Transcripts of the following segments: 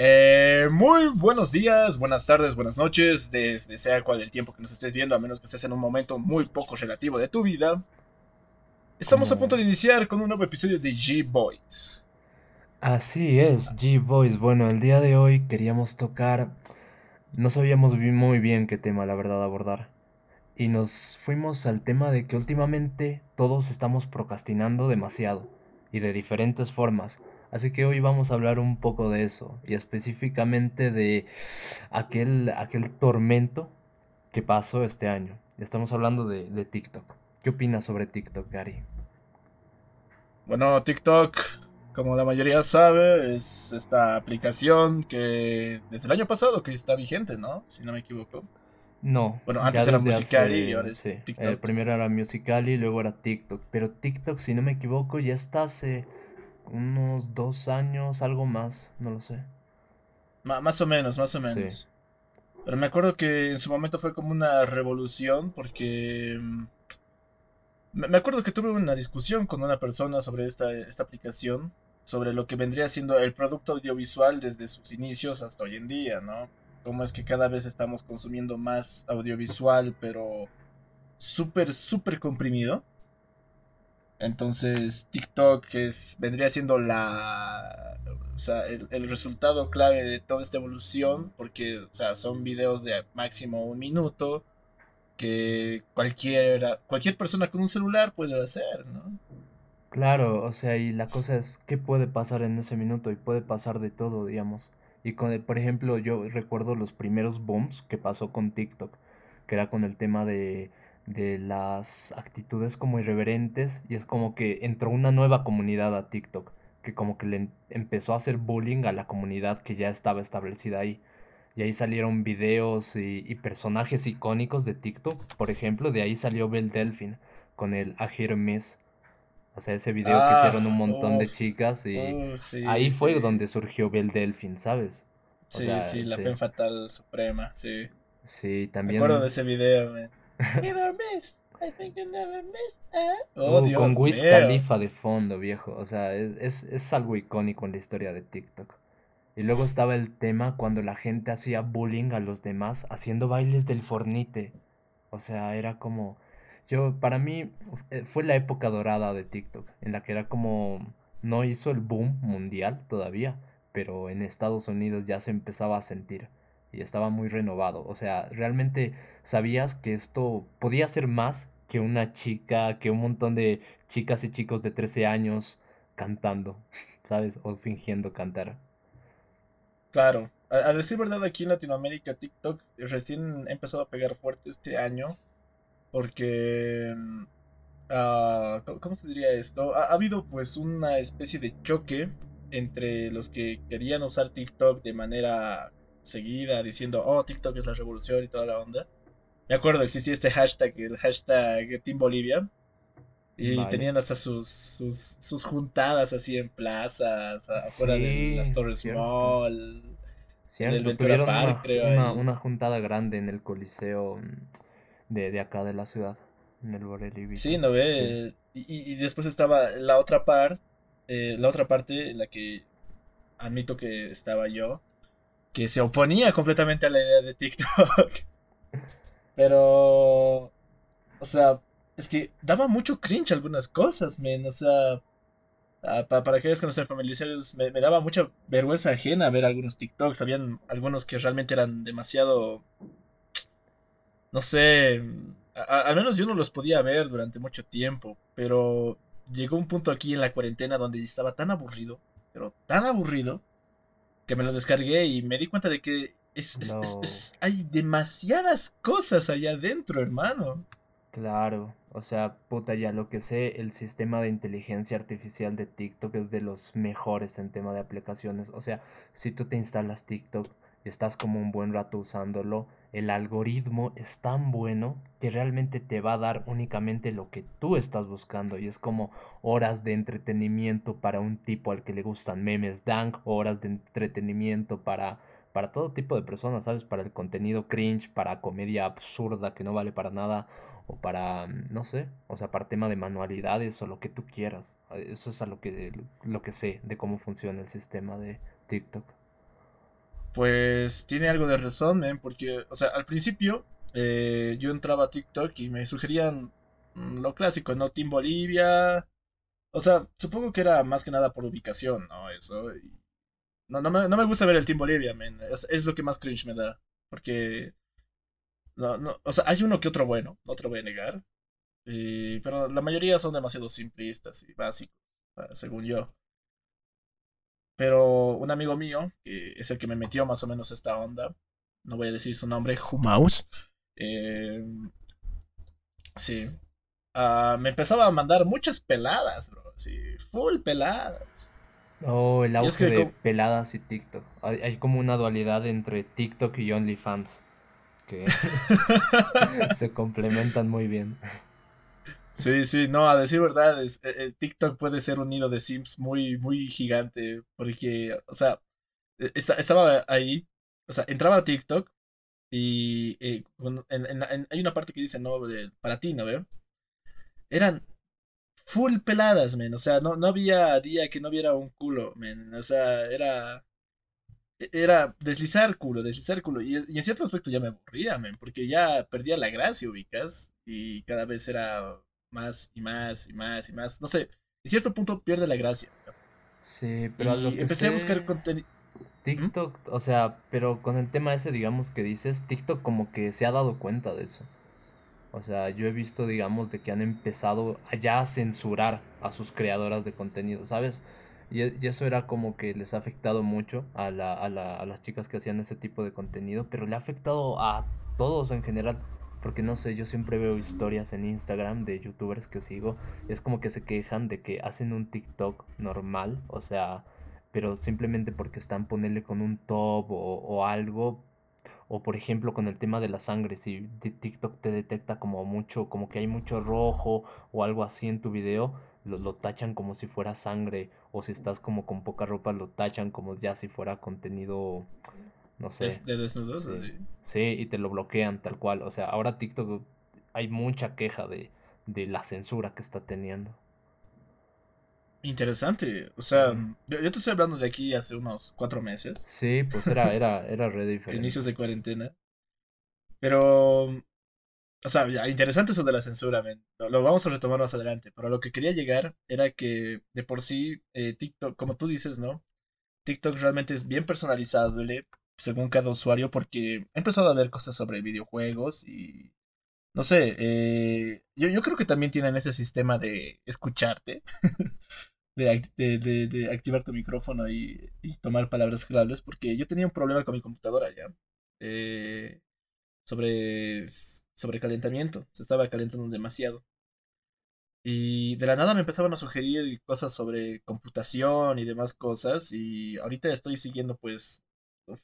Eh, muy buenos días, buenas tardes, buenas noches, desde sea cual el tiempo que nos estés viendo, a menos que estés en un momento muy poco relativo de tu vida. Estamos a punto de iniciar con un nuevo episodio de G-Boys. Así es, G-Boys. Bueno, el día de hoy queríamos tocar... No sabíamos muy bien qué tema, la verdad, abordar. Y nos fuimos al tema de que últimamente todos estamos procrastinando demasiado, y de diferentes formas. Así que hoy vamos a hablar un poco de eso y específicamente de aquel, aquel tormento que pasó este año. Estamos hablando de, de TikTok. ¿Qué opinas sobre TikTok, Gary? Bueno, TikTok, como la mayoría sabe, es esta aplicación que desde el año pasado que está vigente, ¿no? Si no me equivoco. No. Bueno, antes era Musical.ly y ahora es TikTok. El primero era Musical.ly y luego era TikTok. Pero TikTok, si no me equivoco, ya está hace unos dos años, algo más, no lo sé. más o menos, más o menos. Pero me acuerdo que en su momento fue como una revolución porque... Mm, me acuerdo que tuve una discusión con una persona sobre esta, esta aplicación, sobre lo que vendría siendo el producto audiovisual desde sus inicios hasta hoy en día, ¿no? Cómo es que cada vez estamos consumiendo más audiovisual, pero súper, súper comprimido. Entonces, TikTok es, vendría siendo la, o sea, el, resultado clave de toda esta evolución, porque, o sea, son videos de máximo un minuto que cualquier, cualquier persona con un celular puede hacer, ¿no? Claro, o sea, y la cosa es qué puede pasar en ese minuto y puede pasar de todo, digamos. Y con, por ejemplo, yo recuerdo los primeros booms que pasó con TikTok, que era con el tema de de las actitudes como irreverentes y es como que entró una nueva comunidad a TikTok que como que le empezó a hacer bullying a la comunidad que ya estaba establecida ahí. Y ahí salieron videos y, personajes icónicos de TikTok. Por ejemplo, de ahí salió Belle Delphine con el A Miss. O sea, ese video que ah, hicieron un montón de chicas y ahí fue donde surgió Belle Delphine, ¿sabes? sí, sí, la fe fatal suprema, sí. Sí, también. Me acuerdo de ese video, man. Oh, uh, con Wiz Khalifa de fondo, viejo. O sea, es, es, algo icónico en la historia de TikTok. Y luego estaba el tema cuando la gente hacía bullying a los demás haciendo bailes del fornite. O sea, era como... Yo, para mí, eh, fue la época dorada de TikTok, en la que era como... No hizo el boom mundial todavía, pero en Estados Unidos ya se empezaba a sentir y estaba muy renovado. O sea, realmente sabías que esto podía ser más que una chica, que un montón de chicas y chicos de 13 años cantando, ¿sabes? O fingiendo cantar. Claro, a, decir verdad, aquí en Latinoamérica TikTok recién ha empezado a pegar fuerte este año porque... Uh, ¿Cómo se diría esto? ha habido pues una especie de choque entre los que querían usar TikTok de manera seguida diciendo, oh, TikTok es la revolución y toda la onda. Me acuerdo, existía este hashtag, el hashtag Team Bolivia. Y tenían hasta sus, sus, juntadas así en plazas, afuera de las Torres Mall. Cierto, tuvieron una, creo. Una, juntada grande en el Coliseo mm, de, de acá de la ciudad, en el Borelli. Sí, ¿no ve? Y, y, después estaba la otra parte, eh, la otra parte en la que admito que estaba yo, que se oponía completamente a la idea de TikTok. Pero, o sea, es que daba mucho cringe algunas cosas, men. O sea, para aquellos que no familiarizados, me, me, daba mucha vergüenza ajena ver algunos TikToks. Habían algunos que realmente eran demasiado. No sé. al menos yo no los podía ver durante mucho tiempo. Pero llegó un punto aquí en la cuarentena donde estaba tan aburrido. Pero tan aburrido que me lo descargué y me di cuenta de que es, hay demasiadas cosas allá adentro, hermano. Claro, o sea, puta, ya lo que sé, el sistema de inteligencia artificial de TikTok es de los mejores en tema de aplicaciones. O sea, si tú te instalas TikTok estás como un buen rato usándolo, el algoritmo es tan bueno que realmente te va a dar únicamente lo que tú estás buscando y es como horas de entretenimiento para un tipo al que le gustan memes dank, horas de entretenimiento para para todo tipo de personas, ¿sabes? Para el contenido cringe, para comedia absurda que no vale para nada o para no sé, o sea, para tema de manualidades o lo que tú quieras. Eso es a lo que lo que sé de cómo funciona el sistema de TikTok. Pues tiene algo de razón, men, porque, o sea, al principio eh, yo entraba a TikTok y me sugerían mm, lo clásico, ¿no? Team Bolivia. O sea, supongo que era más que nada por ubicación, ¿no? Eso. No, no, me, no me gusta ver el Team Bolivia, men. Es, lo que más cringe me da. Porque no, no, o sea, hay uno que otro bueno, no te lo voy a negar. Eh, pero la mayoría son demasiado simplistas y básicos, según yo. Pero un amigo mío, que es el que me metió más o menos esta onda, no voy a decir su nombre, Humaus. Eh, sí. Ah, me empezaba a mandar muchas peladas, bro. Sí, full peladas. Oh, el auge de peladas y TikTok. Hay, hay, como una dualidad entre TikTok y OnlyFans que se complementan muy bien. Sí, sí, no, a decir verdad, es, el eh, eh, TikTok puede ser un nido de Sims muy, muy gigante, porque, o sea, e, estaba ahí, o sea, entraba a TikTok y eh, hay una parte que dice, no, para ti, ¿no veo? Eran full peladas, men, o sea, no, no había día que no viera un culo, men, o sea, era era deslizar culo, deslizar culo. Y, en cierto aspecto ya me aburría, porque ya perdía la gracia, ubicas. Y cada vez era más y más y más y más. No sé, en cierto punto pierde la gracia. Sí, pero empecé a buscar contenido. TikTok, o sea, pero con el tema ese, digamos, que dices, TikTok como que se ha dado cuenta de eso. O sea, yo he visto, digamos, de que han empezado ya a censurar a sus creadoras de contenido, ¿sabes? E, y, eso era como que les ha afectado mucho a, la, a, la, a las chicas que hacían ese tipo de contenido, pero le ha afectado a todos en general. Porque no sé, yo siempre veo historias en Instagram de youtubers que sigo. Es como que se quejan de que hacen un TikTok normal, o sea, pero simplemente porque están ponerle con un top o, o algo. O por ejemplo con el tema de la sangre, si TikTok te detecta como mucho, como que hay mucho rojo o algo así en tu video, lo, tachan como si fuera sangre o si estás como con poca ropa lo tachan como ya si fuera contenido no sé de desnudos sí. sí y te lo bloquean tal cual o sea ahora TikTok hay mucha queja de, de la censura que está teniendo Interesante. O sea, yo, te estoy hablando de aquí hace unos cuatro meses. Sí, pues era, era, era re diferente. Inicios de cuarentena. Pero o sea, ya, interesante eso de la censura, Lo, vamos a retomar más adelante. Pero lo que quería llegar era que de por sí eh, TikTok, como tú dices, ¿no? TikTok realmente es bien personalizable según cada usuario porque he empezado a ver cosas sobre videojuegos y... No sé, eh, yo, yo creo que también tienen ese sistema de escucharte, de, de, de, activar tu micrófono y, y tomar palabras claves, porque yo tenía un problema con mi computadora ya. Eh, sobre, sobre calentamiento. Se estaba calentando demasiado. Y de la nada me empezaban a sugerir cosas sobre computación y demás cosas. Y ahorita estoy siguiendo pues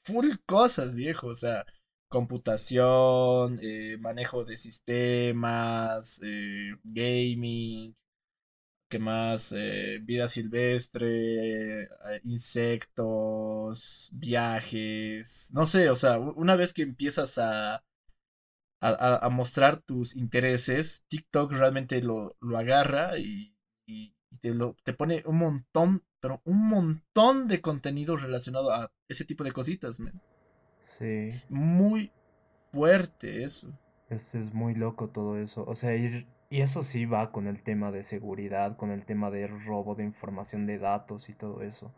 full cosas, viejo. O sea, computación, eh, manejo de sistemas, eh, gaming, ¿qué más? Eh, vida silvestre, insectos, viajes. No sé, o sea, una vez que empiezas a a, mostrar tus intereses, TikTok realmente lo, lo agarra y, te, lo, te pone un montón, pero un montón de contenido relacionado a ese tipo de cositas, man. Sí. Es muy fuerte eso. Es, es muy loco todo eso. O sea, y, y eso sí va con el tema de seguridad, con el tema de robo de información de datos y todo eso.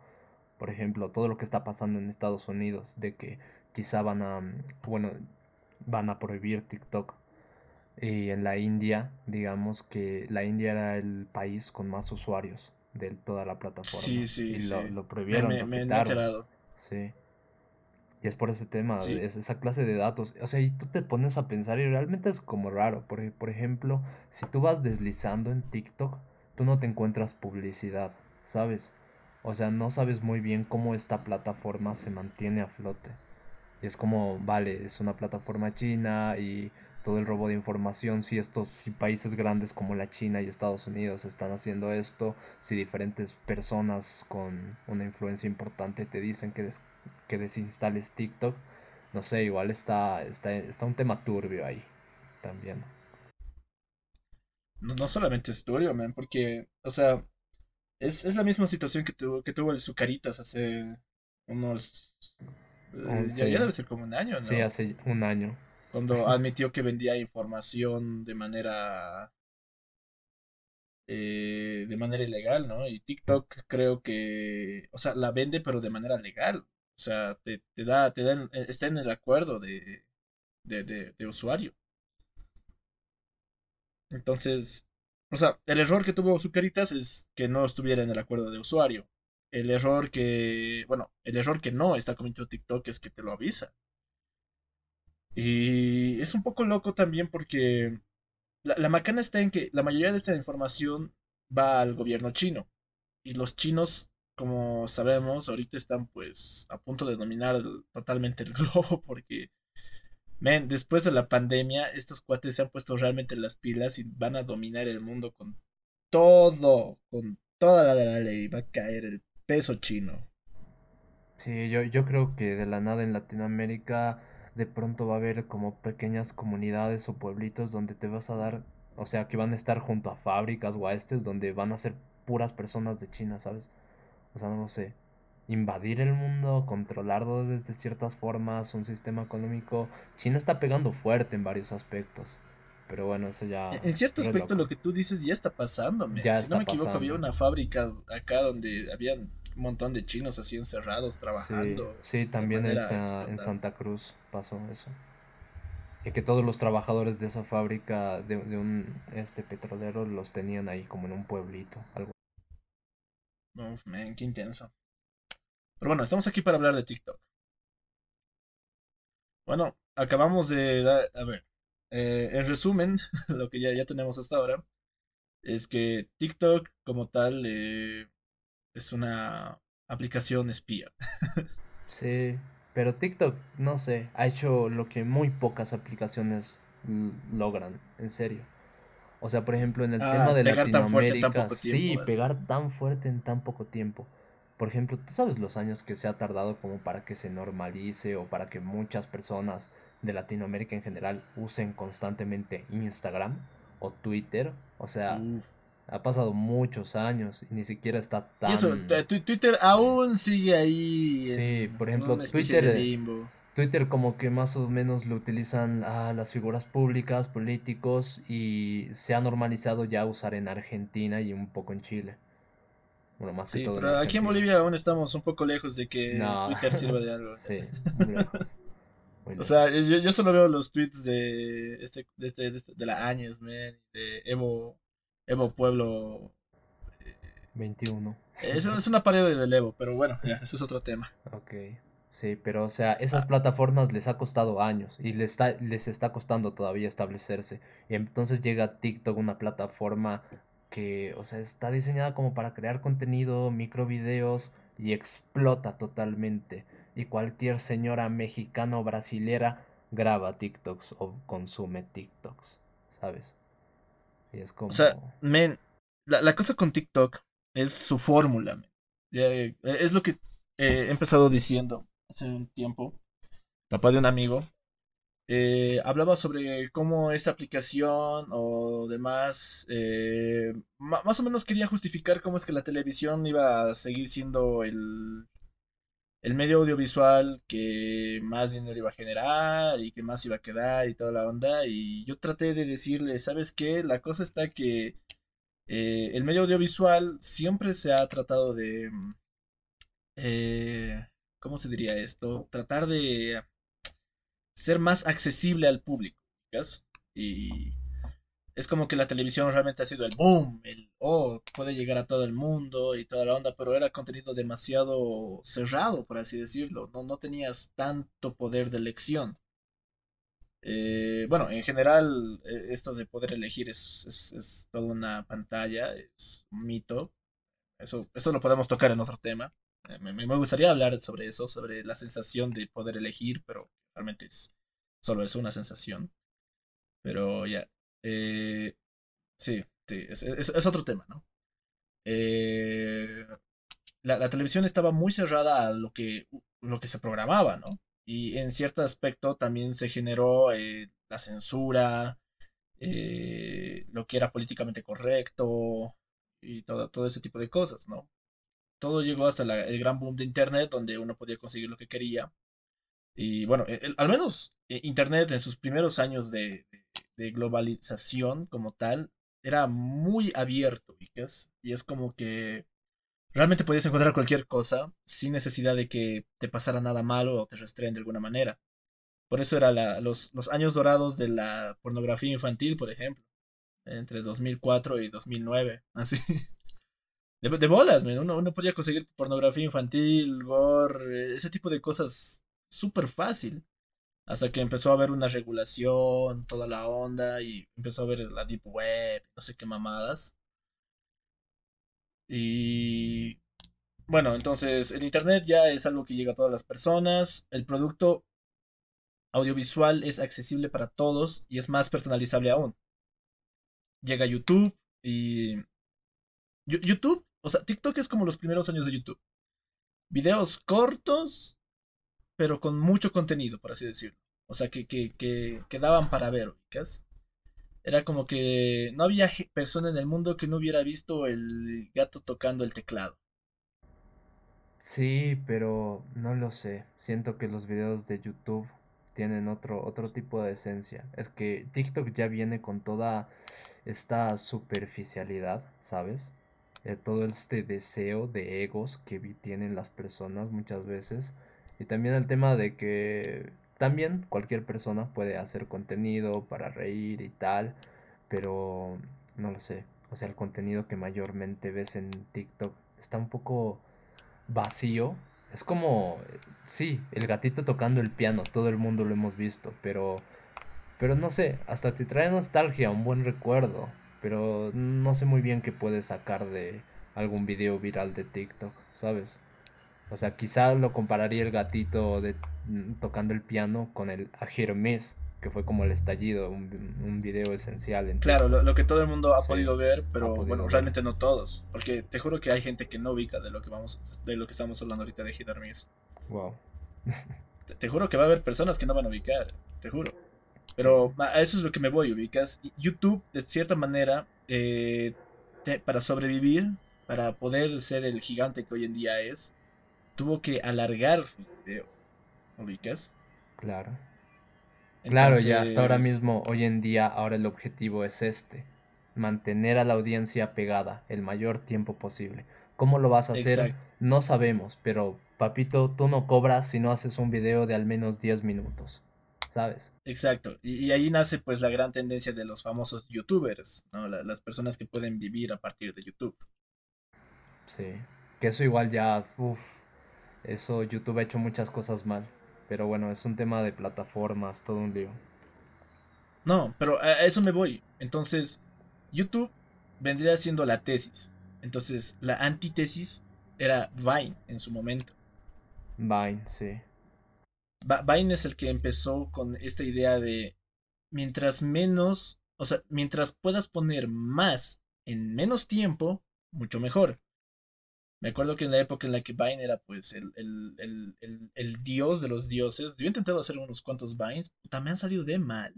Por ejemplo, todo lo que está pasando en Estados Unidos, de que quizá van a, bueno, van a prohibir TikTok. Y en la India, digamos que la India era el país con más usuarios de toda la plataforma. Sí, sí, y sí. Lo, prohibieron. Me, he Sí. Y es por ese tema, es esa clase de datos. O sea, y tú te pones a pensar y realmente es como raro. Porque, por ejemplo, si tú vas deslizando en TikTok, tú no te encuentras publicidad, ¿sabes? O sea, no sabes muy bien cómo esta plataforma se mantiene a flote. Y es como, vale, es una plataforma china y todo el robo de información, si estos si países grandes como la China y Estados Unidos están haciendo esto, si diferentes personas con una influencia importante te dicen que, que desinstales TikTok, no sé, igual está, está, está un tema turbio ahí también. No, no solamente es turbio, man, porque, o sea, es, es la misma situación que, tuvo que tuvo el Zucaritas hace unos Eh, ya, debe ser como un año, ¿no? Sí, hace un año. Cuando admitió que vendía información de manera eh, de manera ilegal, ¿no? Y TikTok creo que, o sea, la vende pero de manera legal. O sea, te, te da, te da, está en el acuerdo de, de, de, de usuario. Entonces, o sea, el error que tuvo Zucaritas es que no estuviera en el acuerdo de usuario. El error que, bueno, el error que no está cometiendo TikTok es que te lo avisa. Y es un poco loco también porque la, macana está en que la mayoría de esta información va al gobierno chino. Y los chinos, como sabemos, ahorita están pues a punto de dominar totalmente el globo porque Men, después de la pandemia, estos cuates se han puesto realmente las pilas y van a dominar el mundo con todo, con toda la de la ley. Va a caer el peso chino. Sí, yo, yo creo que de la nada en Latinoamérica de pronto va a haber como pequeñas comunidades o pueblitos donde te vas a dar, o sea, que van a estar junto a fábricas o a estes donde van a ser puras personas de China, ¿sabes? O sea, no lo sé invadir el mundo, controlarlo desde ciertas formas, un sistema económico. China está pegando fuerte en varios aspectos. Pero bueno, eso ya. En cierto aspecto, lo que tú dices ya está pasando. Ya si no me equivoco, había una fábrica acá donde habían un montón de chinos así encerrados trabajando. Sí, también en, en, Santa Cruz pasó eso. Y que todos los trabajadores de esa fábrica de, de, un este petrolero los tenían ahí como en un pueblito. Algo. Uf, man, qué intenso. Pero bueno, estamos aquí para hablar de TikTok. Bueno, acabamos de dar, a ver, eh, en resumen, lo que ya, ya tenemos hasta ahora es que TikTok como tal eh, es una aplicación espía. sí, pero TikTok, no sé, ha hecho lo que muy pocas aplicaciones logran, en serio. O sea, por ejemplo, en el ah, tema de Latinoamérica, sí, pegar tan fuerte en tan poco tiempo. Por ejemplo, ¿tú sabes los años que se ha tardado como para que se normalice o para que muchas personas de Latinoamérica en general usen constantemente Instagram o Twitter? O sea, ha pasado muchos años y ni siquiera está tan... eso, Twitter aún sigue ahí. Sí, por ejemplo, Twitter... Twitter como que más o menos lo utilizan a las figuras públicas, políticos y se ha normalizado ya usar en Argentina y un poco en Chile. Bueno, más sí, pero aquí en Bolivia aún estamos un poco lejos de que Twitter sirva de algo. Sí, muy lejos. O sea, yo, yo, solo veo los tweets de este, de, este, de, este, de la Áñez, man, de Evo, Evo Pueblo. 21. Eso es una parodia del Evo, pero bueno, ya, eso es otro tema. Ok. Sí, pero o sea, esas ah. plataformas les ha costado años y les está, les está costando todavía establecerse. Y entonces llega TikTok, una plataforma que, o sea, está diseñada como para crear contenido, microvideos y explota totalmente. Y cualquier señora mexicana o brasilera graba TikToks o consume TikToks, ¿sabes? Y es como... O sea, men, la, cosa con TikTok es su fórmula. Eh, es lo que he empezado diciendo hace un tiempo. Papá de un amigo eh, hablaba sobre cómo esta aplicación o demás, eh, más o menos quería justificar cómo es que la televisión iba a seguir siendo el, el medio audiovisual que más dinero iba a generar y que más iba a quedar y toda la onda. Y yo traté de decirle, ¿sabes qué? La cosa está que eh, el medio audiovisual siempre se ha tratado de... ¿Cómo se diría esto? Tratar de ser más accesible al público. Y es como que la televisión realmente ha sido el boom, el oh, puede llegar a todo el mundo y toda la onda, pero era contenido demasiado cerrado, por así decirlo. No, no tenías tanto poder de elección. Eh, bueno, en general, eh, esto de poder elegir es, es, toda una pantalla, es un mito. Eso, eso lo podemos tocar en otro tema. Eh, me, me, gustaría hablar sobre eso, sobre la sensación de poder elegir, pero realmente es, solo es una sensación. Pero ya. Eh, sí, sí, es, es, otro tema, ¿no? Eh, la, televisión estaba muy cerrada a lo que, lo que se programaba, ¿no? Y en cierto aspecto también se generó eh, la censura, lo que era políticamente correcto y todo, todo ese tipo de cosas, ¿no? Todo llegó hasta el gran boom de Internet, donde uno podía conseguir lo que quería Y bueno, al menos Internet en sus primeros años de, globalización como tal era muy abierto, Y es como que realmente podías encontrar cualquier cosa sin necesidad de que te pasara nada malo o te restreen de alguna manera. Por eso eran los, los años dorados de la pornografía infantil, por ejemplo, entre 2004 y 2009, así. De, bolas, Uno, uno podía conseguir pornografía infantil, gore, ese tipo de cosas súper fácil. Hasta que empezó a haber una regulación, toda la onda, y empezó a ver la Deep Web, no sé qué mamadas. Y bueno, entonces el Internet ya es algo que llega a todas las personas. El producto audiovisual es accesible para todos y es más personalizable aún. Llega YouTube y... YouTube, o sea, TikTok es como los primeros años de YouTube. Videos cortos, pero con mucho contenido, por así decirlo. O sea, que, que, que, daban para ver. Era como que no había persona en el mundo que no hubiera visto el gato tocando el teclado. Sí, pero no lo sé. Siento que los videos de YouTube tienen otro, otro tipo de esencia. Es que TikTok ya viene con toda esta superficialidad, ¿sabes? Eh, todo este deseo de egos que tienen las personas muchas veces. Y también el tema de que también cualquier persona puede hacer contenido para reír y tal, pero no lo sé. O sea, el contenido que mayormente ves en TikTok está un poco vacío. Es como, sí, el gatito tocando el piano, todo el mundo lo hemos visto, pero, pero no sé, hasta te trae nostalgia, un buen recuerdo, pero no sé muy bien qué puedes sacar de algún video viral de TikTok, ¿sabes? O sea, quizás lo compararía el gatito de, mm, tocando el piano con el Ajermes, que fue como el estallido, un, un video esencial. En claro, lo, que todo el mundo ha podido ver, pero bueno, realmente no todos. Porque te juro que hay gente que no ubica de lo que vamos, de lo que estamos hablando ahorita de Hermes. Wow. te, juro que va a haber personas que no van a ubicar, te juro. Pero a eso es lo que me voy, ubicas. YouTube, de cierta manera, eh, para sobrevivir, para poder ser el gigante que hoy en día es, tuvo que alargar sus videos. ¿Ubicas? Claro. Claro, ya hasta ahora mismo, hoy en día, ahora el objetivo es este. Mantener a la audiencia pegada el mayor tiempo posible. ¿Cómo lo vas a hacer? No sabemos, pero papito, tú no cobras si no haces un video de al menos 10 minutos. ¿Sabes? Exacto. Y, ahí nace pues la gran tendencia de los famosos youtubers, ¿no? las personas que pueden vivir a partir de YouTube. Sí. Que eso igual ya, uff, eso YouTube ha hecho muchas cosas mal. Pero bueno, es un tema de plataformas, todo un lío. No, pero a eso me voy. Entonces, YouTube vendría siendo la tesis. Entonces, la antítesis era Vine en su momento. Vine, sí. Vine es el que empezó con esta idea de mientras menos, o sea, mientras puedas poner más en menos tiempo, mucho mejor. Me acuerdo que en la época en la que Vine era pues el, el, dios de los dioses, yo he intentado hacer unos cuantos Vines, también han salido de mal.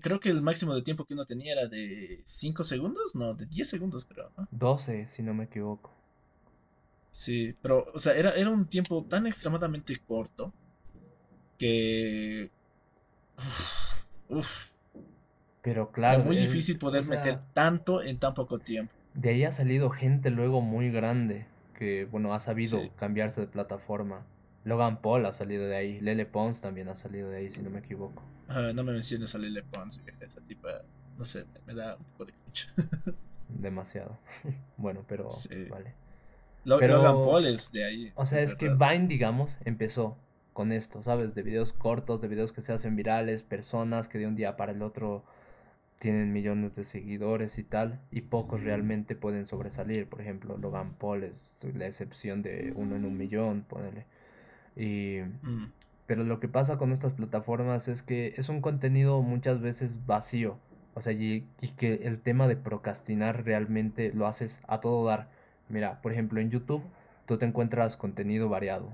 Creo que el máximo de tiempo que uno tenía era de 5 segundos, no, de 10 segundos creo, ¿no? 12, si no me equivoco. Sí, pero, o sea, era, era un tiempo tan extremadamente corto que... Uf. Pero claro. Era muy difícil poder meter tanto en tan poco tiempo de ahí ha salido gente luego muy grande que, bueno, ha sabido cambiarse de plataforma. Logan Paul ha salido de ahí, Lele Pons también ha salido de ahí, si no me equivoco. no me menciones a Lele Pons, esa tipa, no sé, me, da un poco de Demasiado. bueno, pero vale. Logan Paul es de ahí. O sea, es que Vine, digamos, empezó con esto, ¿sabes? De videos cortos, de videos que se hacen virales, personas que de un día para el otro tienen millones de seguidores y tal, y pocos realmente pueden sobresalir. Por ejemplo, Logan Paul es la excepción de uno en un millón, ponele. Y, mm. Pero lo que pasa con estas plataformas es que es un contenido muchas veces vacío. O sea, y, y que el tema de procrastinar realmente lo haces a todo dar. Mira, por ejemplo, en YouTube tú te encuentras contenido variado.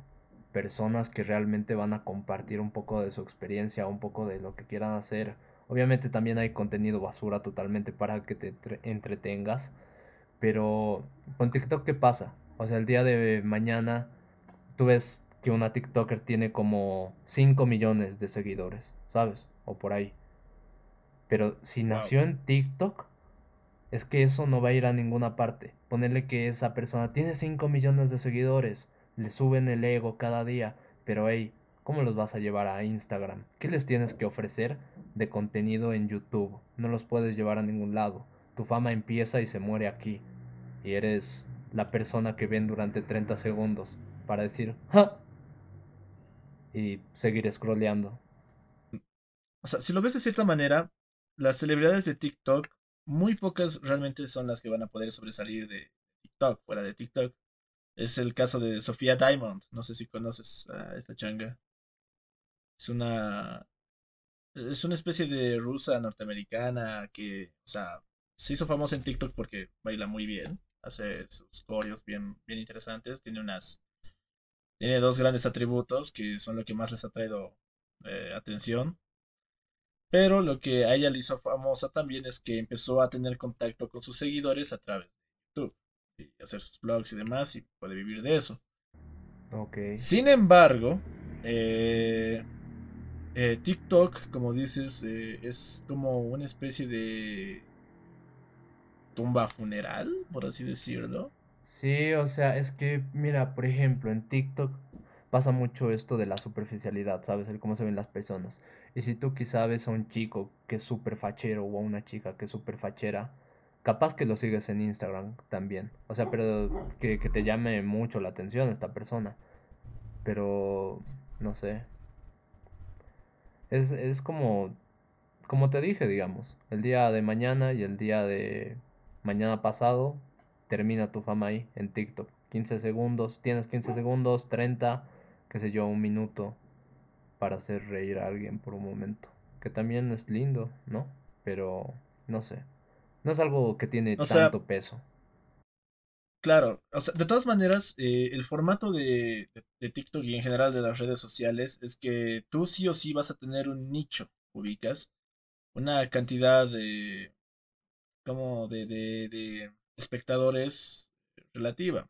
Personas que realmente van a compartir un poco de su experiencia, un poco de lo que quieran hacer Obviamente también hay contenido basura totalmente para que te entretengas. Pero con TikTok, ¿qué pasa? O sea, el día de mañana tú ves que una TikToker tiene como 5 millones de seguidores, ¿sabes? O por ahí. Pero si nació en TikTok, es que eso no va a ir a ninguna parte. Ponerle que esa persona tiene 5 millones de seguidores, le suben el ego cada día, pero hey, ¿cómo los vas a llevar a Instagram? ¿Qué les tienes que ofrecer de contenido en YouTube? No los puedes llevar a ningún lado. Tu fama empieza y se muere aquí. Y eres la persona que ven durante 30 segundos para decir ¡Ja! y seguir scrolleando. O sea, si lo ves de cierta manera, las celebridades de TikTok, muy pocas realmente son las que van a poder sobresalir de TikTok, fuera de TikTok. Es el caso de Sofía Diamond. No sé si conoces a esta changa. Es una. Es una especie de rusa norteamericana que, o sea, se hizo famosa en TikTok porque baila muy bien. Hace sus coreos bien, bien interesantes. Tiene unas. Tiene dos grandes atributos que son lo que más les ha traído eh, atención. Pero lo que a ella le hizo famosa también es que empezó a tener contacto con sus seguidores a través de YouTube. Y hacer sus blogs y demás y puede vivir de eso. Ok. Sin embargo, eh, eh, TikTok, como dices, eh, es como una especie de tumba funeral, por así decirlo. Sí, o sea, es que, mira, por ejemplo, en TikTok pasa mucho esto de la superficialidad, ¿sabes? El cómo se ven las personas. Y si tú quizá ves a un chico que es súper fachero o a una chica que es súper fachera, capaz que lo sigues en Instagram también. O sea, pero que, que te llame mucho la atención esta persona. Pero, no sé. Es, es como, como te dije, digamos, el día de mañana y el día de mañana pasado termina tu fama ahí en TikTok. 15 segundos, tienes 15 segundos, 30 qué sé yo, un minuto para hacer reír a alguien por un momento. Que también es lindo, ¿no? Pero no sé. No es algo que tiene tanto peso. Claro, o sea, de todas maneras, eh, el formato de, de, TikTok y en general de las redes sociales es que tú sí o sí vas a tener un nicho, ubicas, una cantidad de, como de, de, de espectadores relativa.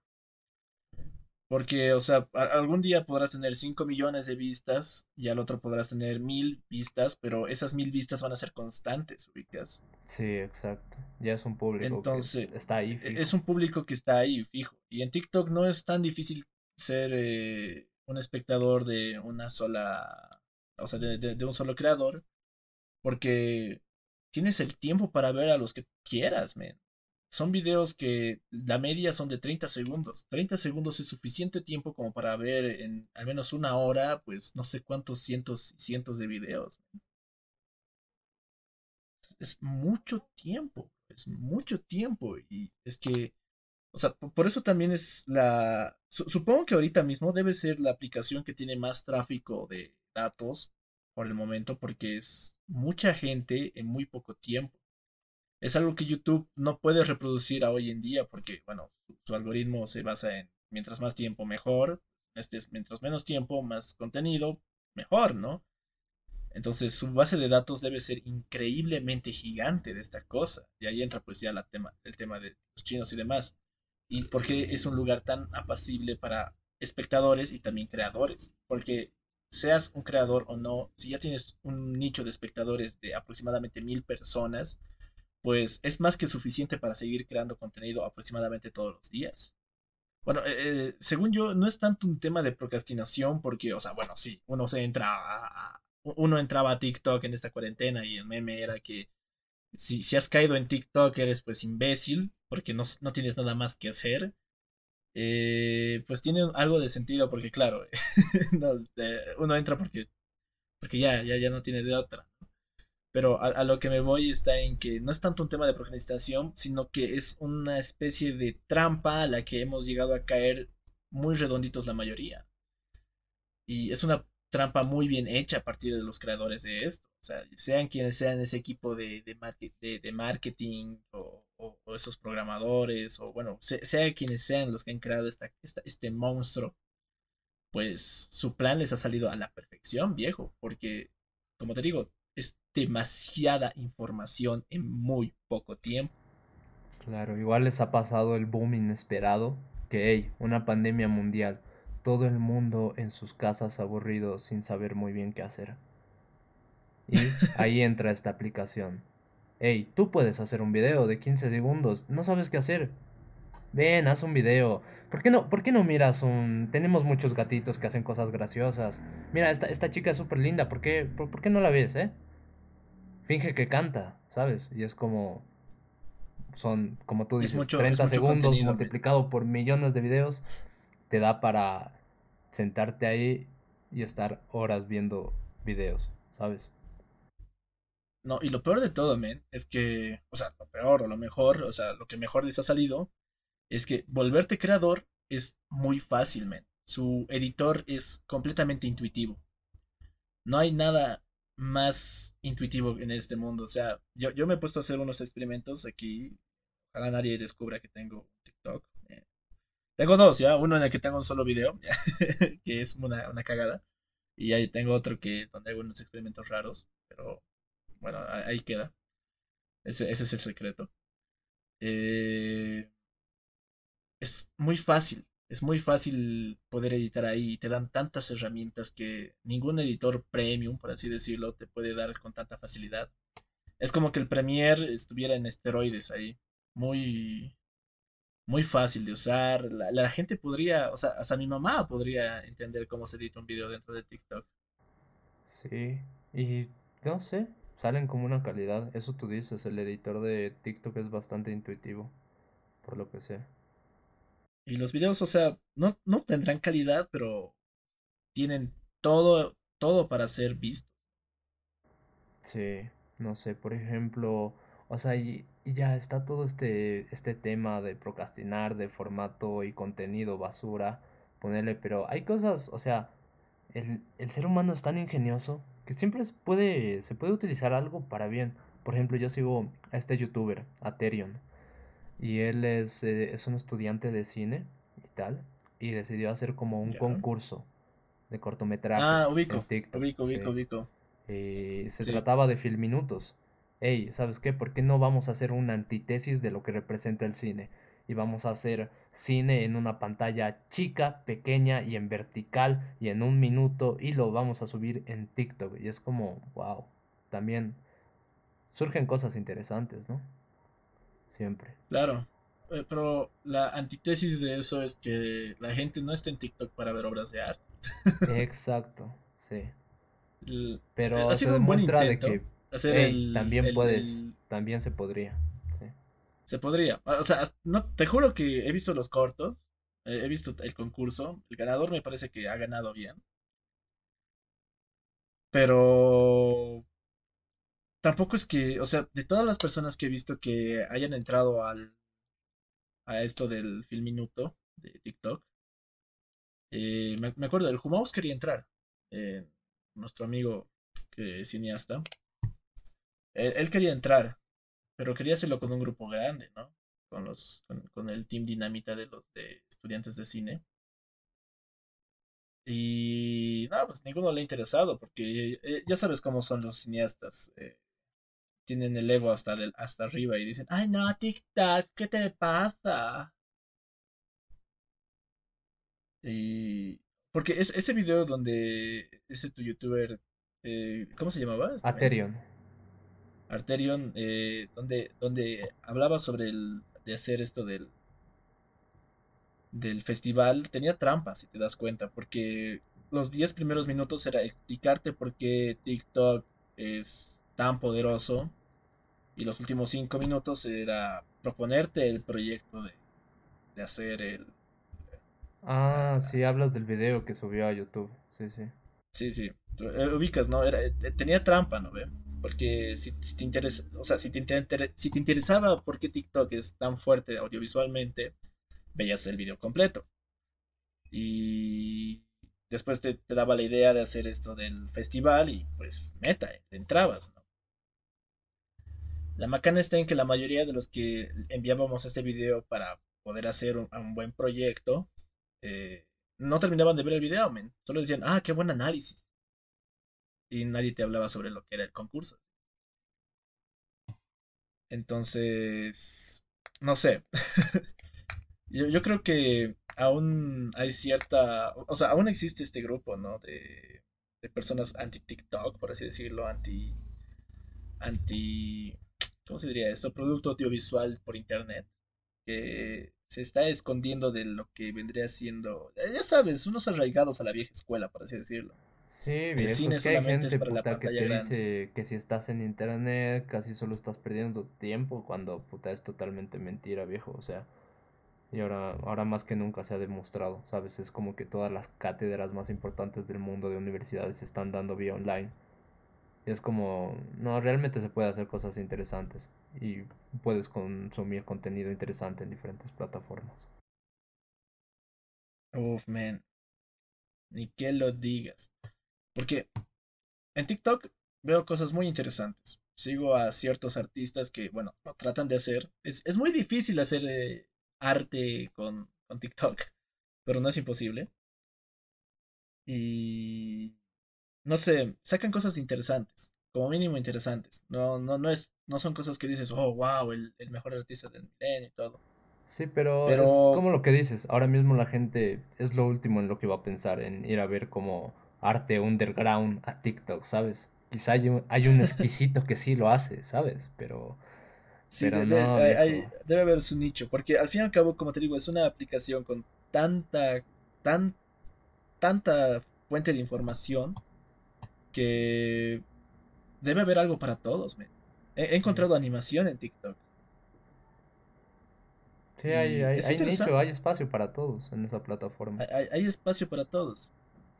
Porque, o sea, algún día podrás tener 5 millones de vistas y al otro podrás tener mil vistas, pero esas mil vistas van a ser constantes, ubicas. Sí, exacto. Ya es un público Entonces, que está ahí. E, es un público que está ahí, fijo. Y en TikTok no es tan difícil ser eh, un espectador de una sola, o sea, de, de un solo creador, porque tienes el tiempo para ver a los que quieras, man son videos que la media son de 30 segundos. 30 segundos es suficiente tiempo como para ver en al menos una hora, pues no sé cuántos cientos y cientos de videos. Es mucho tiempo, es mucho tiempo. Y es que, o sea, por eso también es la... Supongo que ahorita mismo debe ser la aplicación que tiene más tráfico de datos por el momento, porque es mucha gente en muy poco tiempo es algo que YouTube no puede reproducir a hoy en día porque, bueno, su, algoritmo se basa en mientras más tiempo mejor, este es mientras menos tiempo, más contenido, mejor, ¿no? Entonces su base de datos debe ser increíblemente gigante de esta cosa. Y ahí entra pues ya la tema, el tema de los chinos y demás. Y por qué es un lugar tan apacible para espectadores y también creadores. Porque seas un creador o no, si ya tienes un nicho de espectadores de aproximadamente mil personas, pues es más que suficiente para seguir creando contenido aproximadamente todos los días. Bueno, eh, eh, según yo, no es tanto un tema de procrastinación porque, o sea, bueno, sí, uno se entra a, uno entraba a TikTok en esta cuarentena y el meme era que si, si has caído en TikTok eres pues imbécil porque no, no tienes nada más que hacer. Eh, pues tiene algo de sentido porque, claro, uno entra porque, porque ya, ya, ya no tiene de otra. Pero a, lo que me voy está en que no es tanto un tema de procrastinación, sino que es una especie de trampa a la que hemos llegado a caer muy redonditos la mayoría. Y es una trampa muy bien hecha a partir de los creadores de esto. O sea, sean quienes sean ese equipo de, de, marketing o, esos programadores, o bueno, sean quienes sean los que han creado esta, este monstruo, pues su plan les ha salido a la perfección, viejo. Porque, como te digo, es demasiada información en muy poco tiempo. Claro, igual les ha pasado el boom inesperado, que hey, una pandemia mundial, todo el mundo en sus casas aburridos sin saber muy bien qué hacer. Y ahí entra esta aplicación. Hey, tú puedes hacer un video de 15 segundos, no sabes qué hacer. Ven, haz un video. ¿Por qué no, por qué no miras un... Tenemos muchos gatitos que hacen cosas graciosas. Mira, esta, esta chica es súper linda, ¿por qué, por, qué no la ves, eh? Finge que canta, ¿sabes? Y es como... Son, como tú dices, 30 segundos multiplicado por millones de videos. Te da para sentarte ahí y estar horas viendo videos, ¿sabes? No, y lo peor de todo, men, es que, o sea, lo peor o lo mejor, o sea, lo que mejor les ha salido es que volverte creador es muy fácil, men. Su editor es completamente intuitivo. No hay nada más intuitivo en este mundo. O sea, yo, yo me he puesto a hacer unos experimentos aquí. Ojalá nadie descubra que tengo TikTok. Eh, tengo dos, ya. Uno en el que tengo un solo video, que es una, una, cagada. Y ahí tengo otro que donde hago unos experimentos raros. Pero bueno, ahí queda. Ese, ese es el secreto. Eh, es muy fácil, es muy fácil poder editar ahí. Te dan tantas herramientas que ningún editor premium, por así decirlo, te puede dar con tanta facilidad. Es como que el Premiere estuviera en esteroides ahí. Muy, muy fácil de usar. La, la, gente podría, o sea, hasta mi mamá podría entender cómo se edita un video dentro de TikTok. Sí, y no sé, salen como una calidad. Eso tú dices, el editor de TikTok es bastante intuitivo, por lo que sé. Y los videos, o sea, no, no tendrán calidad, pero tienen todo, todo para ser vistos. Sí, no sé, por ejemplo, o sea, y, ya está todo este, este tema de procrastinar, de formato y contenido basura, ponerle, pero hay cosas, o sea, el, el ser humano es tan ingenioso que siempre se puede, se puede utilizar algo para bien. Por ejemplo, yo sigo a este youtuber, Aterion. Y él es, eh, es un estudiante de cine y tal. Y decidió hacer como un concurso de cortometrajes. Ah, ubico. ubico, ubico, ubico. Eh, se trataba de filminutos. Ey, ¿sabes qué? ¿Por qué no vamos a hacer una antítesis de lo que representa el cine? Y vamos a hacer cine en una pantalla chica, pequeña y en vertical y en un minuto y lo vamos a subir en TikTok. Y es como, wow, también surgen cosas interesantes, ¿no? Siempre. Claro. Eh, pero la antítesis de eso es que la gente no está en TikTok para ver obras de arte. Exacto, sí. pero se demuestra de que también puedes, también se podría. Sí. Se podría. O sea, no, te juro que he visto los cortos, he visto el concurso, el ganador me parece que ha ganado bien. Pero tampoco es que, o sea, de todas las personas que he visto que hayan entrado al a esto del film minuto de TikTok, eh, me, acuerdo, el Humaus quería entrar, eh, nuestro amigo que es cineasta, él, quería entrar, pero quería hacerlo con un grupo grande, ¿no? Con los, con, el team dinamita de los de estudiantes de cine. Y no, pues ninguno le ha interesado, porque eh, ya sabes cómo son los cineastas tienen el ego hasta, hasta arriba y dicen, ay no, TikTok, ¿qué te pasa? Y... Porque es, ese video donde ese tu youtuber, eh, ¿cómo se llamaba? Este Arterion. Arterion, eh, donde, donde hablaba sobre el, de hacer esto del, del festival, tenía trampas, si te das cuenta, porque los 10 primeros minutos era explicarte por qué TikTok es tan poderoso y los últimos cinco minutos era proponerte el proyecto de, de hacer el... Ah, sí, hablas del video que subió a YouTube. Sí, sí. Sí, sí. Eh, ubicas, ¿no? Era, eh, tenía trampa, ¿no? Porque si, si te interesa, o sea, si te, si te interesaba por qué TikTok es tan fuerte audiovisualmente, veías el video completo. Y después te, te, daba la idea de hacer esto del festival y pues meta, entrabas, ¿no? La macana está en que la mayoría de los que enviábamos este video para poder hacer un, buen proyecto, eh, no terminaban de ver el video, men. Solo decían, ah, qué buen análisis. Y nadie te hablaba sobre lo que era el concurso. Entonces, no sé. Yo, creo que aún hay cierta, o sea, aún existe este grupo, ¿no? De, de personas anti-TikTok, por así decirlo, anti, anti, ¿cómo se diría esto? Producto audiovisual por internet, que se está escondiendo de lo que vendría siendo, ya sabes, unos arraigados a la vieja escuela, por así decirlo. Sí, bien, es que hay gente puta, que te dice que si estás en internet casi solo estás perdiendo tiempo cuando puta es totalmente mentira, viejo, o sea, y ahora, ahora más que nunca se ha demostrado, ¿sabes? Es como que todas las cátedras más importantes del mundo de universidades se están dando vía online. Es como, no, realmente se puede hacer cosas interesantes y puedes consumir contenido interesante en diferentes plataformas. Uf, man. Ni que lo digas. Porque en TikTok veo cosas muy interesantes. Sigo a ciertos artistas que, bueno, tratan de hacer. Es, es muy difícil hacer eh, arte con, con TikTok, pero no es imposible. Y no sé, sacan cosas interesantes, como mínimo interesantes. No, no, no es, no son cosas que dices, oh wow, el, mejor artista del milenio y todo. Sí, pero, es como lo que dices, ahora mismo la gente es lo último en lo que va a pensar, en ir a ver como arte underground a TikTok, ¿sabes? Quizá hay un, hay un exquisito que sí lo hace, ¿sabes? Pero Sí, debe haber su nicho, porque al fin y al cabo, como te digo, es una aplicación con tanta, tan, tanta fuente de información que debe haber algo para todos. He, encontrado animación en TikTok. Sí, hay, hay, hay nicho, hay espacio para todos en esa plataforma. Hay, hay espacio para todos.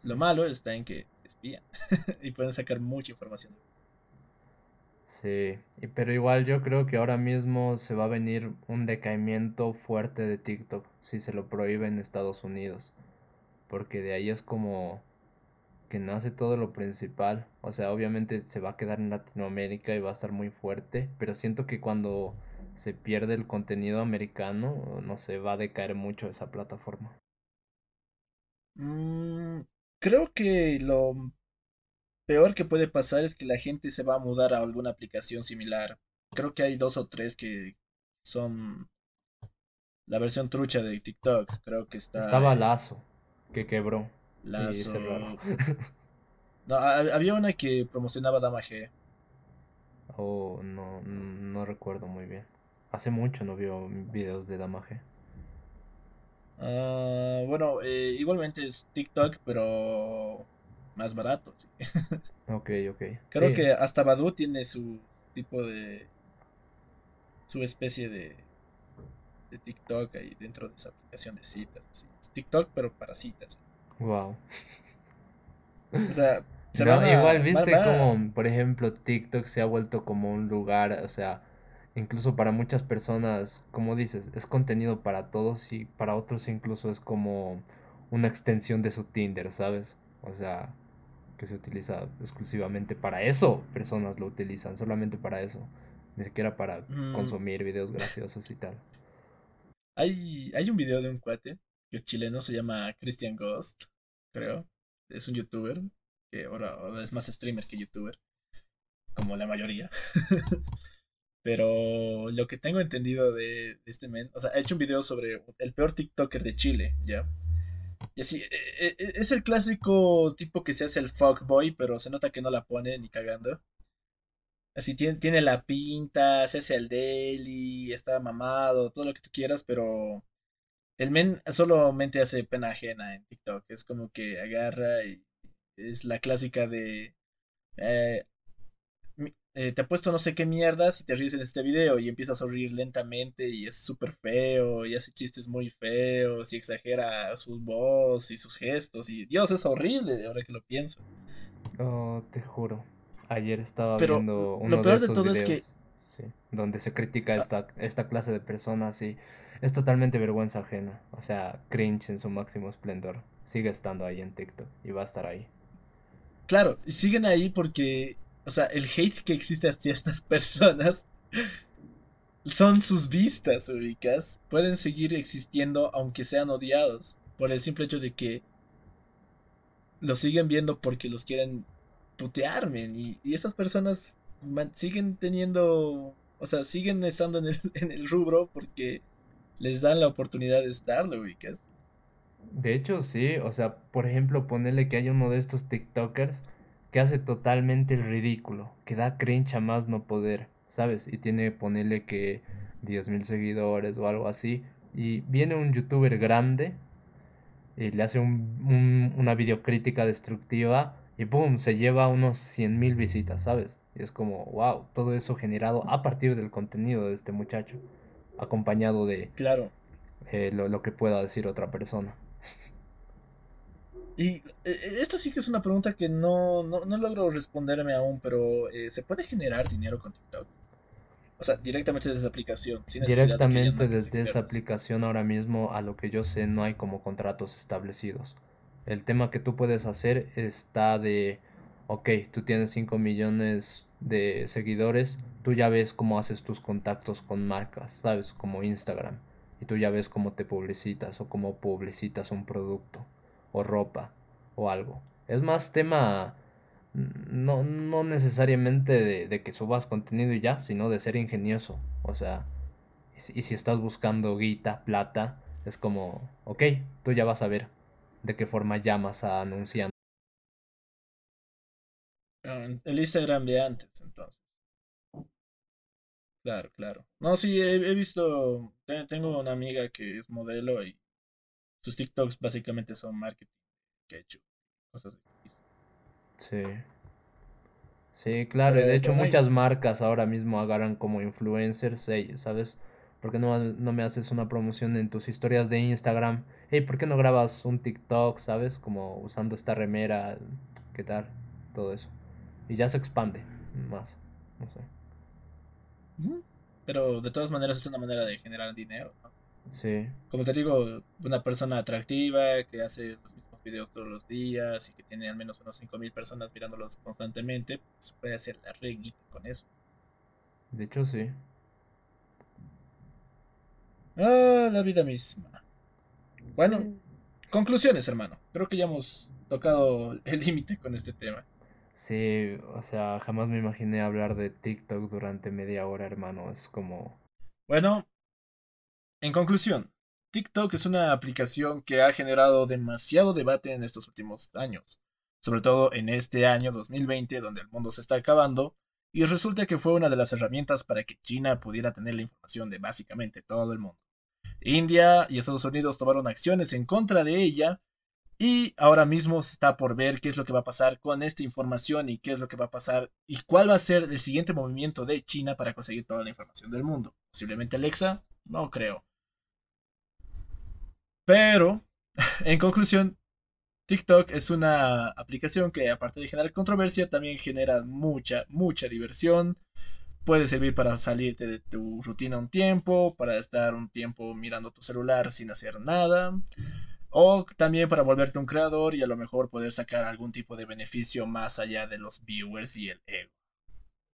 Lo malo está en que espían y pueden sacar mucha información. Sí, pero igual yo creo que ahora mismo se va a venir un decaimiento fuerte de TikTok si se lo prohíbe en Estados Unidos. Porque de ahí es como que nace todo lo principal. O sea, obviamente se va a quedar en Latinoamérica y va a estar muy fuerte. Pero siento que cuando se pierde el contenido americano, no se va a decaer mucho esa plataforma. Mm, creo que lo peor que puede pasar es que la gente se va a mudar a alguna aplicación similar. Creo que hay dos o tres que son la versión trucha de TikTok. Creo que está. Estaba Lazo, que quebró. Lazo. no, había una que promocionaba Dama G. Oh, no, no recuerdo muy bien. Hace mucho no vio videos de Dama G. Ah, bueno, eh, igualmente es TikTok, pero más barato. Ok, ok. Creo que hasta Badu tiene su tipo de. su especie de. de TikTok ahí dentro de esa aplicación de citas. TikTok, pero para citas. Wow. O sea, igual viste como, por ejemplo, TikTok se ha vuelto como un lugar, o sea, incluso para muchas personas, como dices, es contenido para todos y para otros incluso es como una extensión de su Tinder, ¿sabes? O sea, que se utiliza exclusivamente para eso. Personas lo utilizan solamente para eso. Ni siquiera para mm. consumir videos graciosos y tal. Hay, hay un video de un cuate que es chileno, se llama Christian Ghost, creo. Es un youtuber, que ahora, es más streamer que youtuber, como la mayoría. Pero lo que tengo entendido de, este men, o sea, ha hecho un video sobre el peor TikToker de Chile, ¿ya? Y así, e, e, e, es el clásico tipo que se hace el fuckboy, pero se nota que no la pone ni cagando. Así tiene, tiene la pinta, se hace el daily, está mamado, todo lo que tú quieras, pero el men solamente hace pena ajena en TikTok. Es como que agarra y es la clásica de eh, eh, te ha puesto no sé qué mierdas y te ríes en este video y empiezas a reír lentamente y es súper feo y hace chistes muy feos y exagera sus voz y sus gestos y Dios, es horrible ahora que lo pienso. Oh, te juro. Ayer estaba viendo uno lo peor de, todo es que donde se critica ah. esta, esta clase de personas y es totalmente vergüenza ajena. O sea, cringe en su máximo esplendor. Sigue estando ahí en TikTok y va a estar ahí. Claro, y siguen ahí porque o sea, el hate que existe hacia estas personas son sus vistas, ubicas. Pueden seguir existiendo aunque sean odiados. Por el simple hecho de que los siguen viendo porque los quieren putearme. Y, y estas personas siguen teniendo. O sea, siguen estando en el, en el rubro porque les dan la oportunidad de estarlo, ubicas. De hecho, sí, o sea, por ejemplo, ponerle que hay uno de estos TikTokers que hace totalmente el ridículo, que da cringe a más no poder, ¿sabes? Y tiene, ponerle que 10.000 seguidores o algo así, y viene un youtuber grande y le hace un, una videocrítica destructiva y ¡boom! se lleva unos 100.000 visitas, ¿sabes? Y es como, wow, todo eso generado a partir del contenido de este muchacho, acompañado de claro. Eh, lo, lo que pueda decir otra persona. Y eh, esta sí que es una pregunta que no, no, no logro responderme aún, pero eh, ¿se puede generar dinero con TikTok? O sea, directamente desde esa aplicación. directamente desde esa aplicación ahora mismo, a lo que yo sé, no hay como contratos establecidos. El tema que tú puedes hacer está de, ok, tú tienes 5 millones de seguidores, tú ya ves cómo haces tus contactos con marcas, ¿sabes? Como Instagram. Y tú ya ves cómo te publicitas o cómo publicitas un producto o ropa o algo. Es más tema no, no necesariamente de, que subas contenido y ya, sino de ser ingenioso. O sea, y si estás buscando guita, plata, es como, ok, tú ya vas a ver de qué forma llamas a anunciar. Ah, el Instagram de antes, entonces. Claro, claro. No, sí, he, he visto, tengo una amiga que es modelo y sus TikToks básicamente son marketing que ha hecho, cosas así. Sí. Sí, claro, y de hecho muchas marcas ahora mismo agarran como influencers, ¿sabes? ¿Por qué no, no me haces una promoción en tus historias de Instagram? Hey, ¿por qué no grabas un TikTok, ¿sabes? Como usando esta remera, ¿qué tal? Todo eso. Y ya se expande más, no sé. Pero de todas maneras es una manera de generar dinero, ¿no? Sí. Como te digo, una persona atractiva que hace los mismos videos todos los días y que tiene al menos unos 5.000 personas mirándolos constantemente, se puede hacer la reguita con eso. De hecho, sí. Ah, la vida misma. Bueno, conclusiones, hermano. Creo que ya hemos tocado el límite con este tema. Sí, o sea, jamás me imaginé hablar de TikTok durante media hora, hermano. Es como... Bueno, en conclusión, TikTok es una aplicación que ha generado demasiado debate en estos últimos años, sobre todo en este año 2020 donde el mundo se está acabando, y resulta que fue una de las herramientas para que China pudiera tener la información de básicamente todo el mundo. India y Estados Unidos tomaron acciones en contra de ella, y ahora mismo está por ver qué es lo que va a pasar con esta información y qué es lo que va a pasar y cuál va a ser el siguiente movimiento de China para conseguir toda la información del mundo. Posiblemente Alexa, no creo. Pero, en conclusión, TikTok es una aplicación que aparte de generar controversia, también genera mucha, mucha diversión. Puede servir para salirte de tu rutina un tiempo, para estar un tiempo mirando tu celular sin hacer nada. O también para volverte un creador y a lo mejor poder sacar algún tipo de beneficio más allá de los viewers y el ego.